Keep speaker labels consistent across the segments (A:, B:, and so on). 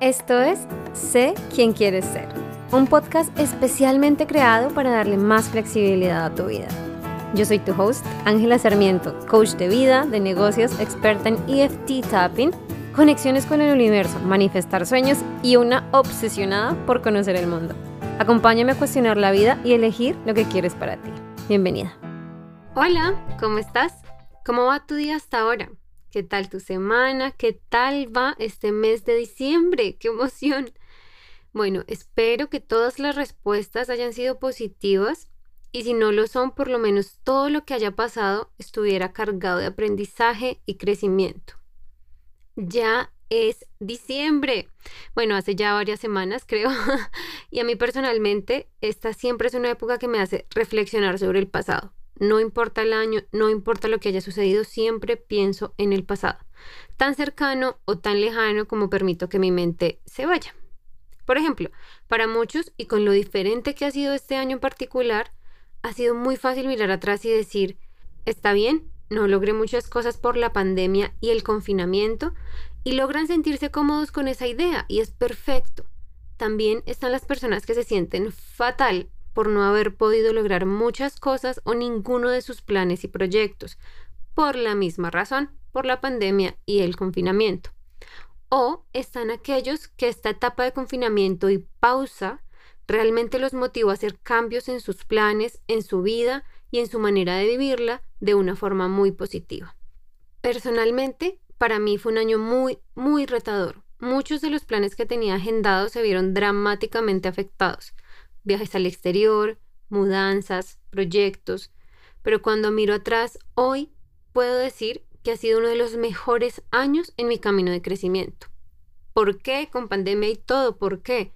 A: Esto es Sé quién quieres ser, un podcast especialmente creado para darle más flexibilidad a tu vida. Yo soy tu host, Ángela Sarmiento, coach de vida, de negocios, experta en EFT tapping, conexiones con el universo, manifestar sueños y una obsesionada por conocer el mundo. Acompáñame a cuestionar la vida y elegir lo que quieres para ti. Bienvenida. Hola, ¿cómo estás? ¿Cómo va tu día hasta ahora? ¿Qué tal tu semana? ¿Qué tal va este mes de diciembre? ¡Qué emoción! Bueno, espero que todas las respuestas hayan sido positivas y si no lo son, por lo menos todo lo que haya pasado estuviera cargado de aprendizaje y crecimiento. Ya es diciembre. Bueno, hace ya varias semanas creo. y a mí personalmente, esta siempre es una época que me hace reflexionar sobre el pasado. No importa el año, no importa lo que haya sucedido, siempre pienso en el pasado, tan cercano o tan lejano como permito que mi mente se vaya. Por ejemplo, para muchos, y con lo diferente que ha sido este año en particular, ha sido muy fácil mirar atrás y decir, está bien, no logré muchas cosas por la pandemia y el confinamiento, y logran sentirse cómodos con esa idea, y es perfecto. También están las personas que se sienten fatal por no haber podido lograr muchas cosas o ninguno de sus planes y proyectos, por la misma razón, por la pandemia y el confinamiento. O están aquellos que esta etapa de confinamiento y pausa realmente los motivó a hacer cambios en sus planes, en su vida y en su manera de vivirla de una forma muy positiva. Personalmente, para mí fue un año muy, muy retador. Muchos de los planes que tenía agendados se vieron dramáticamente afectados viajes al exterior, mudanzas, proyectos, pero cuando miro atrás hoy puedo decir que ha sido uno de los mejores años en mi camino de crecimiento. ¿Por qué? Con pandemia y todo, ¿por qué?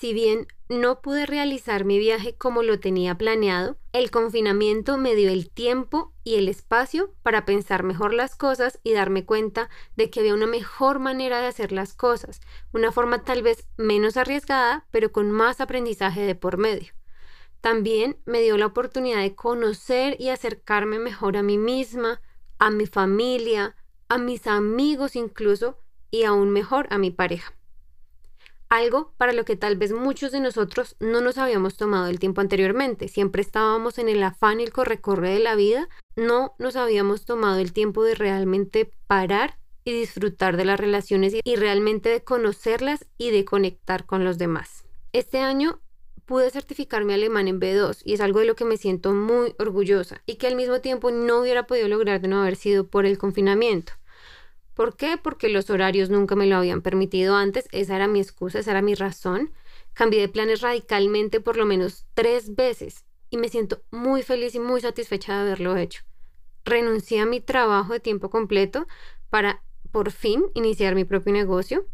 A: Si bien no pude realizar mi viaje como lo tenía planeado, el confinamiento me dio el tiempo y el espacio para pensar mejor las cosas y darme cuenta de que había una mejor manera de hacer las cosas, una forma tal vez menos arriesgada, pero con más aprendizaje de por medio. También me dio la oportunidad de conocer y acercarme mejor a mí misma, a mi familia, a mis amigos incluso, y aún mejor a mi pareja algo para lo que tal vez muchos de nosotros no nos habíamos tomado el tiempo anteriormente. Siempre estábamos en el afán y el corre-corre de la vida, no nos habíamos tomado el tiempo de realmente parar y disfrutar de las relaciones y realmente de conocerlas y de conectar con los demás. Este año pude certificar mi alemán en B2 y es algo de lo que me siento muy orgullosa y que al mismo tiempo no hubiera podido lograr de no haber sido por el confinamiento. ¿Por qué? Porque los horarios nunca me lo habían permitido antes, esa era mi excusa, esa era mi razón. Cambié de planes radicalmente por lo menos tres veces y me siento muy feliz y muy satisfecha de haberlo hecho. Renuncié a mi trabajo de tiempo completo para por fin iniciar mi propio negocio.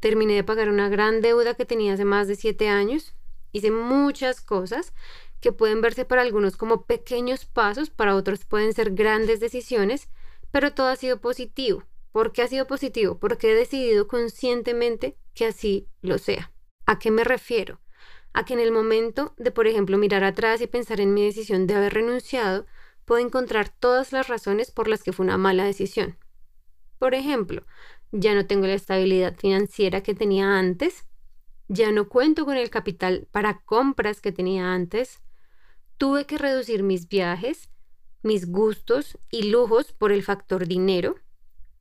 A: Terminé de pagar una gran deuda que tenía hace más de siete años. Hice muchas cosas que pueden verse para algunos como pequeños pasos, para otros pueden ser grandes decisiones, pero todo ha sido positivo ¿Por qué ha sido positivo? Porque he decidido conscientemente que así lo sea. ¿A qué me refiero? A que en el momento de, por ejemplo, mirar atrás y pensar en mi decisión de haber renunciado, puedo encontrar todas las razones por las que fue una mala decisión. Por ejemplo, ya no tengo la estabilidad financiera que tenía antes, ya no cuento con el capital para compras que tenía antes, tuve que reducir mis viajes, mis gustos y lujos por el factor dinero,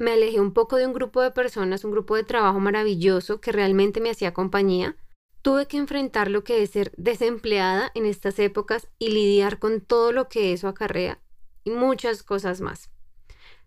A: me alejé un poco de un grupo de personas, un grupo de trabajo maravilloso que realmente me hacía compañía. Tuve que enfrentar lo que es ser desempleada en estas épocas y lidiar con todo lo que eso acarrea y muchas cosas más.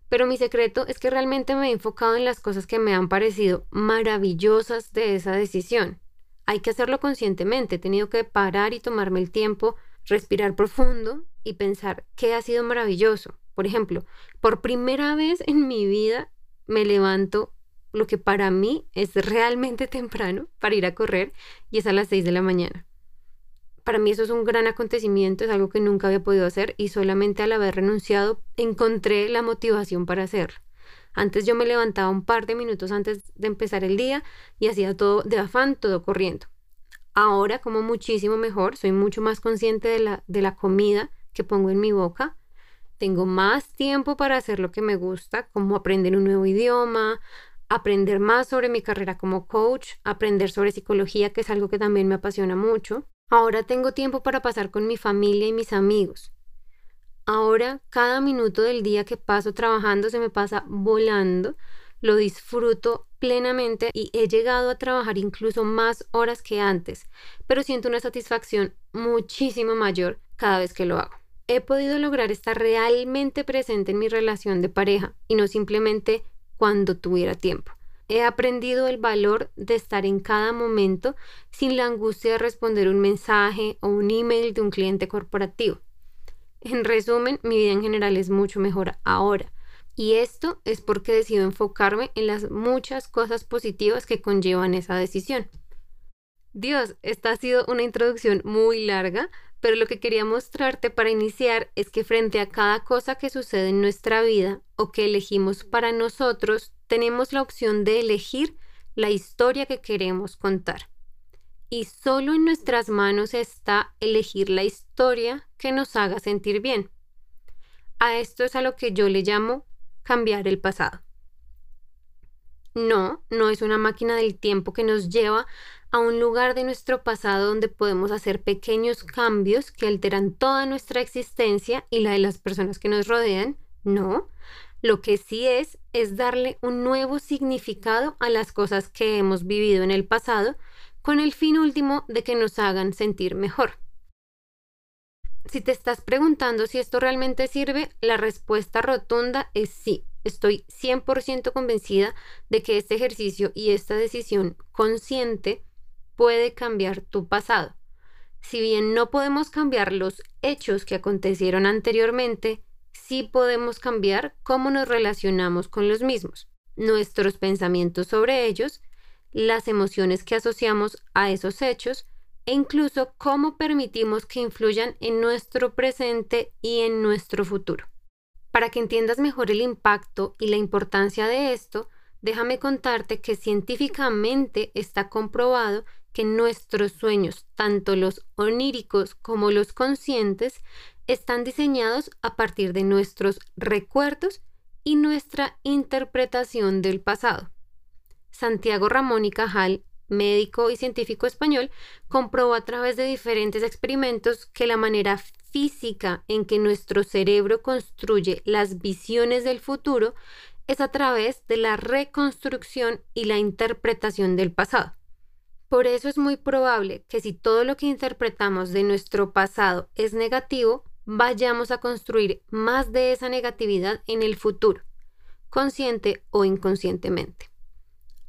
A: Pero mi secreto es que realmente me he enfocado en las cosas que me han parecido maravillosas de esa decisión. Hay que hacerlo conscientemente, he tenido que parar y tomarme el tiempo, respirar profundo y pensar qué ha sido maravilloso, por ejemplo, por primera vez en mi vida me levanto lo que para mí es realmente temprano para ir a correr y es a las 6 de la mañana. Para mí eso es un gran acontecimiento, es algo que nunca había podido hacer y solamente al haber renunciado encontré la motivación para hacerlo. Antes yo me levantaba un par de minutos antes de empezar el día y hacía todo de afán, todo corriendo. Ahora como muchísimo mejor, soy mucho más consciente de la, de la comida que pongo en mi boca tengo más tiempo para hacer lo que me gusta, como aprender un nuevo idioma, aprender más sobre mi carrera como coach, aprender sobre psicología, que es algo que también me apasiona mucho. Ahora tengo tiempo para pasar con mi familia y mis amigos. Ahora cada minuto del día que paso trabajando se me pasa volando, lo disfruto plenamente y he llegado a trabajar incluso más horas que antes, pero siento una satisfacción muchísimo mayor cada vez que lo hago. He podido lograr estar realmente presente en mi relación de pareja y no simplemente cuando tuviera tiempo. He aprendido el valor de estar en cada momento sin la angustia de responder un mensaje o un email de un cliente corporativo. En resumen, mi vida en general es mucho mejor ahora. Y esto es porque decido enfocarme en las muchas cosas positivas que conllevan esa decisión. Dios, esta ha sido una introducción muy larga, pero lo que quería mostrarte para iniciar es que frente a cada cosa que sucede en nuestra vida o que elegimos para nosotros, tenemos la opción de elegir la historia que queremos contar. Y solo en nuestras manos está elegir la historia que nos haga sentir bien. A esto es a lo que yo le llamo cambiar el pasado. No, no es una máquina del tiempo que nos lleva a un lugar de nuestro pasado donde podemos hacer pequeños cambios que alteran toda nuestra existencia y la de las personas que nos rodean. No, lo que sí es es darle un nuevo significado a las cosas que hemos vivido en el pasado con el fin último de que nos hagan sentir mejor. Si te estás preguntando si esto realmente sirve, la respuesta rotunda es sí. Estoy 100% convencida de que este ejercicio y esta decisión consciente puede cambiar tu pasado. Si bien no podemos cambiar los hechos que acontecieron anteriormente, sí podemos cambiar cómo nos relacionamos con los mismos, nuestros pensamientos sobre ellos, las emociones que asociamos a esos hechos e incluso cómo permitimos que influyan en nuestro presente y en nuestro futuro. Para que entiendas mejor el impacto y la importancia de esto, déjame contarte que científicamente está comprobado que nuestros sueños, tanto los oníricos como los conscientes, están diseñados a partir de nuestros recuerdos y nuestra interpretación del pasado. Santiago Ramón y Cajal, médico y científico español, comprobó a través de diferentes experimentos que la manera física en que nuestro cerebro construye las visiones del futuro es a través de la reconstrucción y la interpretación del pasado. Por eso es muy probable que si todo lo que interpretamos de nuestro pasado es negativo, vayamos a construir más de esa negatividad en el futuro, consciente o inconscientemente.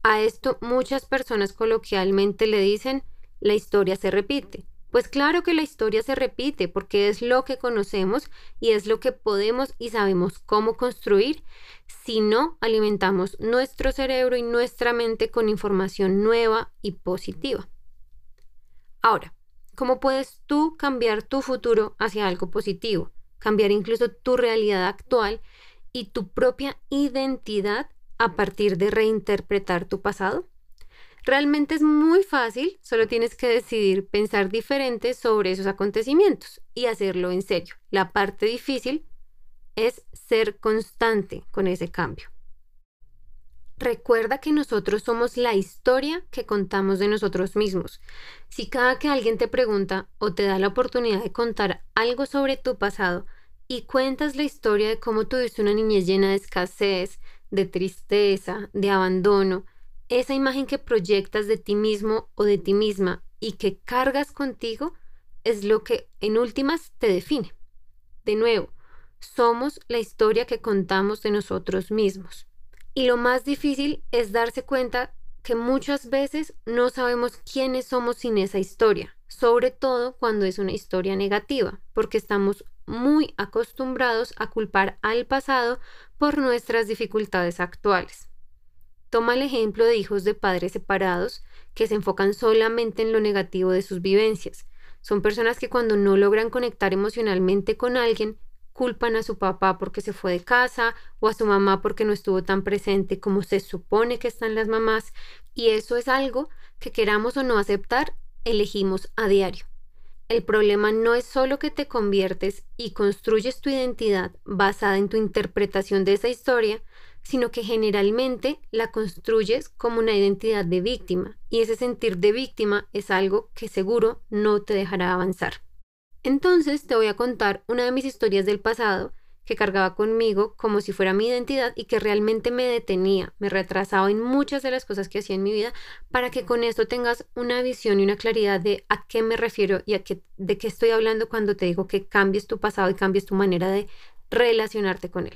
A: A esto muchas personas coloquialmente le dicen, la historia se repite. Pues claro que la historia se repite porque es lo que conocemos y es lo que podemos y sabemos cómo construir si no alimentamos nuestro cerebro y nuestra mente con información nueva y positiva. Ahora, ¿cómo puedes tú cambiar tu futuro hacia algo positivo? Cambiar incluso tu realidad actual y tu propia identidad a partir de reinterpretar tu pasado? Realmente es muy fácil, solo tienes que decidir pensar diferente sobre esos acontecimientos y hacerlo en serio. La parte difícil es ser constante con ese cambio. Recuerda que nosotros somos la historia que contamos de nosotros mismos. Si cada que alguien te pregunta o te da la oportunidad de contar algo sobre tu pasado y cuentas la historia de cómo tuviste una niñez llena de escasez, de tristeza, de abandono, esa imagen que proyectas de ti mismo o de ti misma y que cargas contigo es lo que en últimas te define. De nuevo, somos la historia que contamos de nosotros mismos. Y lo más difícil es darse cuenta que muchas veces no sabemos quiénes somos sin esa historia, sobre todo cuando es una historia negativa, porque estamos muy acostumbrados a culpar al pasado por nuestras dificultades actuales. Toma el ejemplo de hijos de padres separados que se enfocan solamente en lo negativo de sus vivencias. Son personas que cuando no logran conectar emocionalmente con alguien, culpan a su papá porque se fue de casa o a su mamá porque no estuvo tan presente como se supone que están las mamás y eso es algo que queramos o no aceptar, elegimos a diario. El problema no es solo que te conviertes y construyes tu identidad basada en tu interpretación de esa historia, sino que generalmente la construyes como una identidad de víctima y ese sentir de víctima es algo que seguro no te dejará avanzar. Entonces te voy a contar una de mis historias del pasado que cargaba conmigo como si fuera mi identidad y que realmente me detenía, me retrasaba en muchas de las cosas que hacía en mi vida para que con esto tengas una visión y una claridad de a qué me refiero y a qué, de qué estoy hablando cuando te digo que cambies tu pasado y cambies tu manera de relacionarte con él.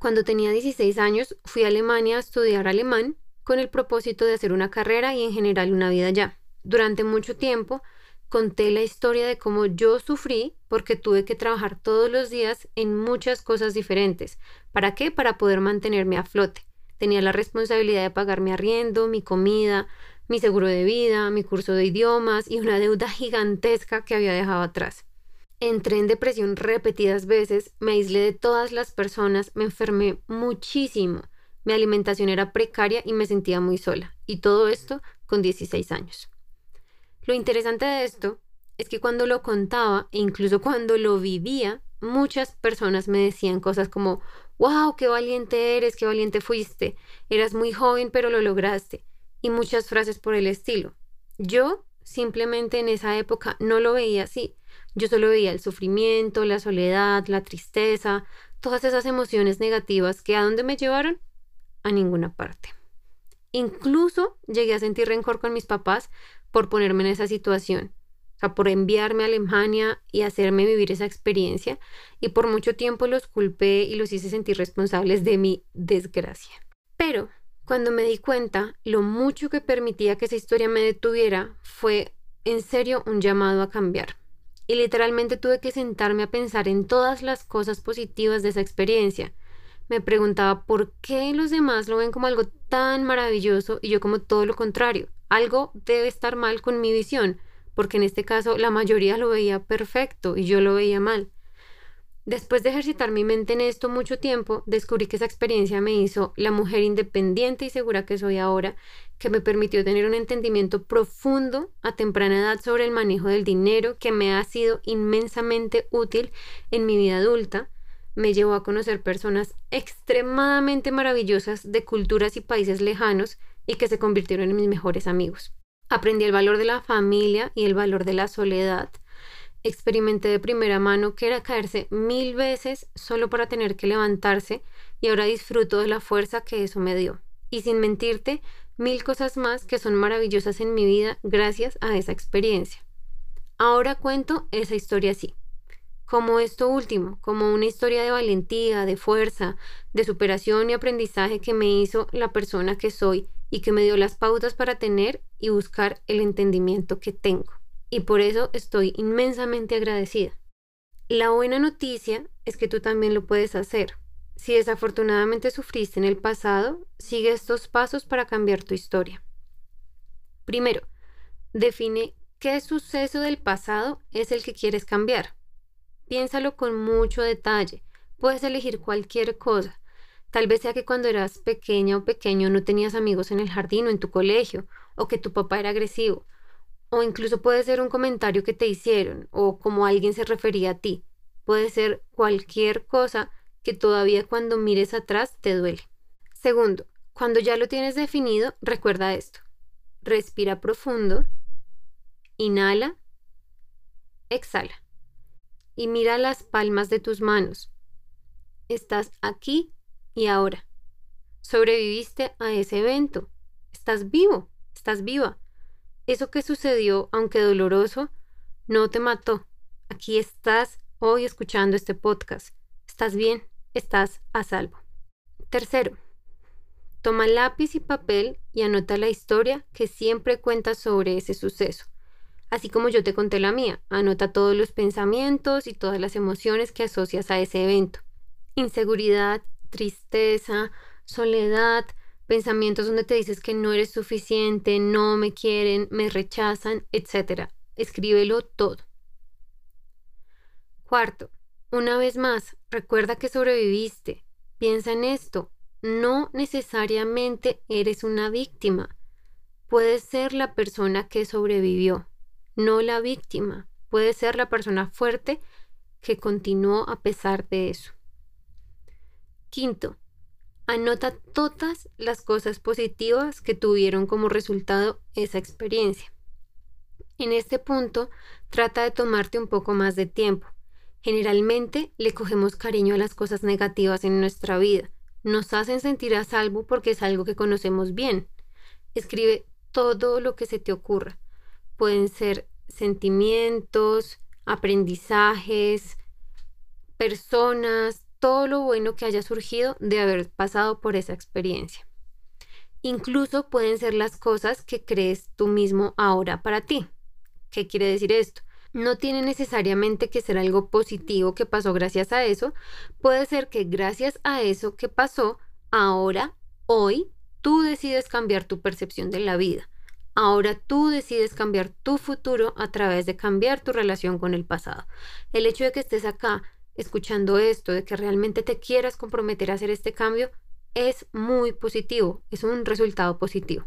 A: Cuando tenía 16 años fui a Alemania a estudiar alemán con el propósito de hacer una carrera y en general una vida allá. Durante mucho tiempo conté la historia de cómo yo sufrí porque tuve que trabajar todos los días en muchas cosas diferentes. ¿Para qué? Para poder mantenerme a flote. Tenía la responsabilidad de pagar mi arriendo, mi comida, mi seguro de vida, mi curso de idiomas y una deuda gigantesca que había dejado atrás. Entré en depresión repetidas veces, me aislé de todas las personas, me enfermé muchísimo. Mi alimentación era precaria y me sentía muy sola. Y todo esto con 16 años. Lo interesante de esto es que cuando lo contaba e incluso cuando lo vivía, muchas personas me decían cosas como, wow, qué valiente eres, qué valiente fuiste, eras muy joven pero lo lograste, y muchas frases por el estilo. Yo simplemente en esa época no lo veía así, yo solo veía el sufrimiento, la soledad, la tristeza, todas esas emociones negativas que a dónde me llevaron? A ninguna parte. Incluso llegué a sentir rencor con mis papás por ponerme en esa situación, o sea, por enviarme a Alemania y hacerme vivir esa experiencia, y por mucho tiempo los culpé y los hice sentir responsables de mi desgracia. Pero cuando me di cuenta lo mucho que permitía que esa historia me detuviera, fue en serio un llamado a cambiar. Y literalmente tuve que sentarme a pensar en todas las cosas positivas de esa experiencia. Me preguntaba por qué los demás lo ven como algo tan maravilloso y yo como todo lo contrario. Algo debe estar mal con mi visión, porque en este caso la mayoría lo veía perfecto y yo lo veía mal. Después de ejercitar mi mente en esto mucho tiempo, descubrí que esa experiencia me hizo la mujer independiente y segura que soy ahora, que me permitió tener un entendimiento profundo a temprana edad sobre el manejo del dinero, que me ha sido inmensamente útil en mi vida adulta, me llevó a conocer personas extremadamente maravillosas de culturas y países lejanos y que se convirtieron en mis mejores amigos. Aprendí el valor de la familia y el valor de la soledad. Experimenté de primera mano que era caerse mil veces solo para tener que levantarse y ahora disfruto de la fuerza que eso me dio. Y sin mentirte, mil cosas más que son maravillosas en mi vida gracias a esa experiencia. Ahora cuento esa historia así como esto último, como una historia de valentía, de fuerza, de superación y aprendizaje que me hizo la persona que soy y que me dio las pautas para tener y buscar el entendimiento que tengo. Y por eso estoy inmensamente agradecida. La buena noticia es que tú también lo puedes hacer. Si desafortunadamente sufriste en el pasado, sigue estos pasos para cambiar tu historia. Primero, define qué suceso del pasado es el que quieres cambiar. Piénsalo con mucho detalle. Puedes elegir cualquier cosa. Tal vez sea que cuando eras pequeña o pequeño no tenías amigos en el jardín o en tu colegio, o que tu papá era agresivo, o incluso puede ser un comentario que te hicieron, o como alguien se refería a ti. Puede ser cualquier cosa que todavía cuando mires atrás te duele. Segundo, cuando ya lo tienes definido, recuerda esto. Respira profundo, inhala, exhala y mira las palmas de tus manos. Estás aquí y ahora. Sobreviviste a ese evento. Estás vivo, estás viva. Eso que sucedió, aunque doloroso, no te mató. Aquí estás hoy escuchando este podcast. Estás bien, estás a salvo. Tercero, toma lápiz y papel y anota la historia que siempre cuentas sobre ese suceso así como yo te conté la mía. Anota todos los pensamientos y todas las emociones que asocias a ese evento. Inseguridad, tristeza, soledad, pensamientos donde te dices que no eres suficiente, no me quieren, me rechazan, etc. Escríbelo todo. Cuarto, una vez más, recuerda que sobreviviste. Piensa en esto. No necesariamente eres una víctima. Puedes ser la persona que sobrevivió no la víctima. Puede ser la persona fuerte que continuó a pesar de eso. Quinto, Anota todas las cosas positivas que tuvieron como resultado esa experiencia. En este punto, trata de tomarte un poco más de tiempo. Generalmente le cogemos cariño a las cosas negativas en nuestra vida. Nos hacen sentir a salvo porque es algo que conocemos bien. Escribe todo lo que se te ocurra. Pueden ser sentimientos, aprendizajes, personas, todo lo bueno que haya surgido de haber pasado por esa experiencia. Incluso pueden ser las cosas que crees tú mismo ahora para ti. ¿Qué quiere decir esto? No tiene necesariamente que ser algo positivo que pasó gracias a eso. Puede ser que gracias a eso que pasó, ahora, hoy, tú decides cambiar tu percepción de la vida. Ahora tú decides cambiar tu futuro a través de cambiar tu relación con el pasado. El hecho de que estés acá escuchando esto, de que realmente te quieras comprometer a hacer este cambio, es muy positivo, es un resultado positivo.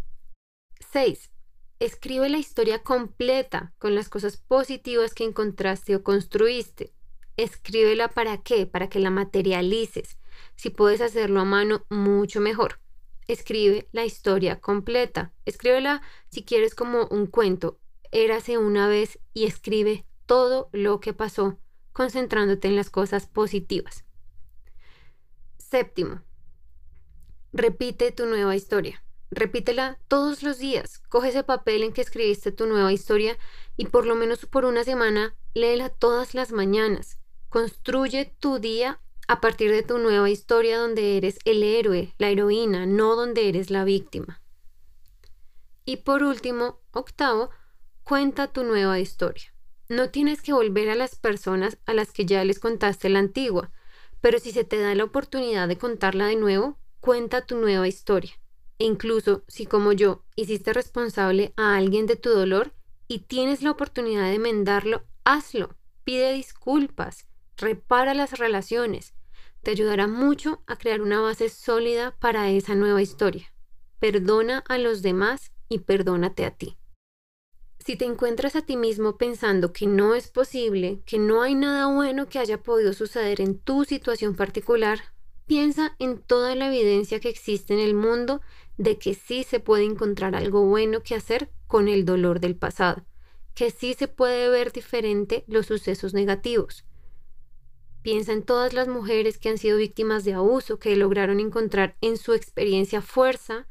A: 6. Escribe la historia completa con las cosas positivas que encontraste o construiste. Escríbela para qué, para que la materialices. Si puedes hacerlo a mano, mucho mejor. Escribe la historia completa. Escríbela si quieres como un cuento. Érase una vez y escribe todo lo que pasó concentrándote en las cosas positivas. Séptimo, repite tu nueva historia. Repítela todos los días. Coge ese papel en que escribiste tu nueva historia y por lo menos por una semana léela todas las mañanas. Construye tu día a partir de tu nueva historia donde eres el héroe, la heroína, no donde eres la víctima. Y por último, octavo, cuenta tu nueva historia. No tienes que volver a las personas a las que ya les contaste la antigua, pero si se te da la oportunidad de contarla de nuevo, cuenta tu nueva historia. E incluso si como yo hiciste responsable a alguien de tu dolor y tienes la oportunidad de enmendarlo, hazlo. Pide disculpas, repara las relaciones. Te ayudará mucho a crear una base sólida para esa nueva historia. Perdona a los demás y perdónate a ti. Si te encuentras a ti mismo pensando que no es posible, que no hay nada bueno que haya podido suceder en tu situación particular, piensa en toda la evidencia que existe en el mundo de que sí se puede encontrar algo bueno que hacer con el dolor del pasado, que sí se puede ver diferente los sucesos negativos. Piensa en todas las mujeres que han sido víctimas de abuso, que lograron encontrar en su experiencia fuerza,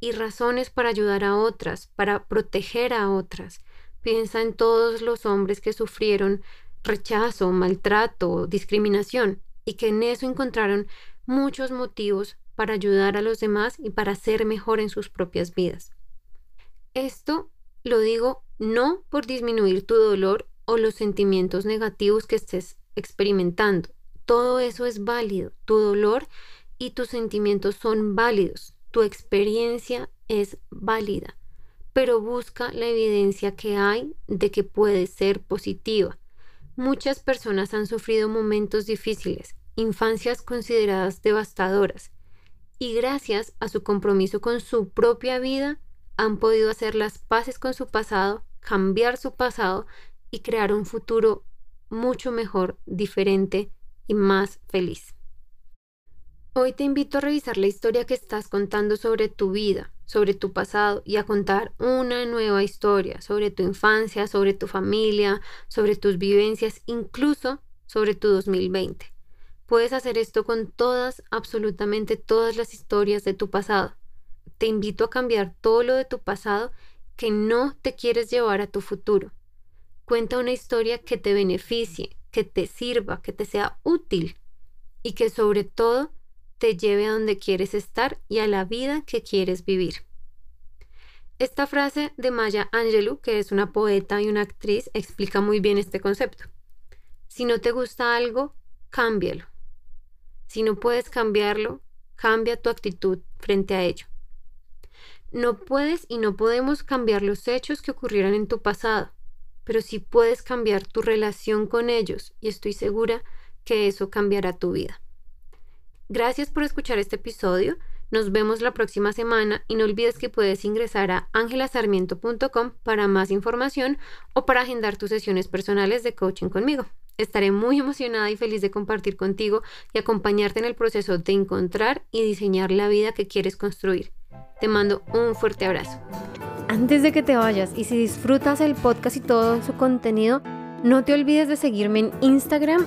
A: y razones para ayudar a otras, para proteger a otras. Piensa en todos los hombres que sufrieron rechazo, maltrato, discriminación y que en eso encontraron muchos motivos para ayudar a los demás y para ser mejor en sus propias vidas. Esto lo digo no por disminuir tu dolor o los sentimientos negativos que estés experimentando. Todo eso es válido. Tu dolor y tus sentimientos son válidos tu experiencia es válida, pero busca la evidencia que hay de que puede ser positiva. Muchas personas han sufrido momentos difíciles, infancias consideradas devastadoras, y gracias a su compromiso con su propia vida han podido hacer las paces con su pasado, cambiar su pasado y crear un futuro mucho mejor, diferente y más feliz. Hoy te invito a revisar la historia que estás contando sobre tu vida, sobre tu pasado y a contar una nueva historia sobre tu infancia, sobre tu familia, sobre tus vivencias, incluso sobre tu 2020. Puedes hacer esto con todas, absolutamente todas las historias de tu pasado. Te invito a cambiar todo lo de tu pasado que no te quieres llevar a tu futuro. Cuenta una historia que te beneficie, que te sirva, que te sea útil y que sobre todo te lleve a donde quieres estar y a la vida que quieres vivir. Esta frase de Maya Angelou, que es una poeta y una actriz, explica muy bien este concepto. Si no te gusta algo, cámbialo. Si no puedes cambiarlo, cambia tu actitud frente a ello. No puedes y no podemos cambiar los hechos que ocurrieron en tu pasado, pero sí puedes cambiar tu relación con ellos y estoy segura que eso cambiará tu vida. Gracias por escuchar este episodio. Nos vemos la próxima semana y no olvides que puedes ingresar a angelasarmiento.com para más información o para agendar tus sesiones personales de coaching conmigo. Estaré muy emocionada y feliz de compartir contigo y acompañarte en el proceso de encontrar y diseñar la vida que quieres construir. Te mando un fuerte abrazo. Antes de que te vayas y si disfrutas el podcast y todo su contenido, no te olvides de seguirme en Instagram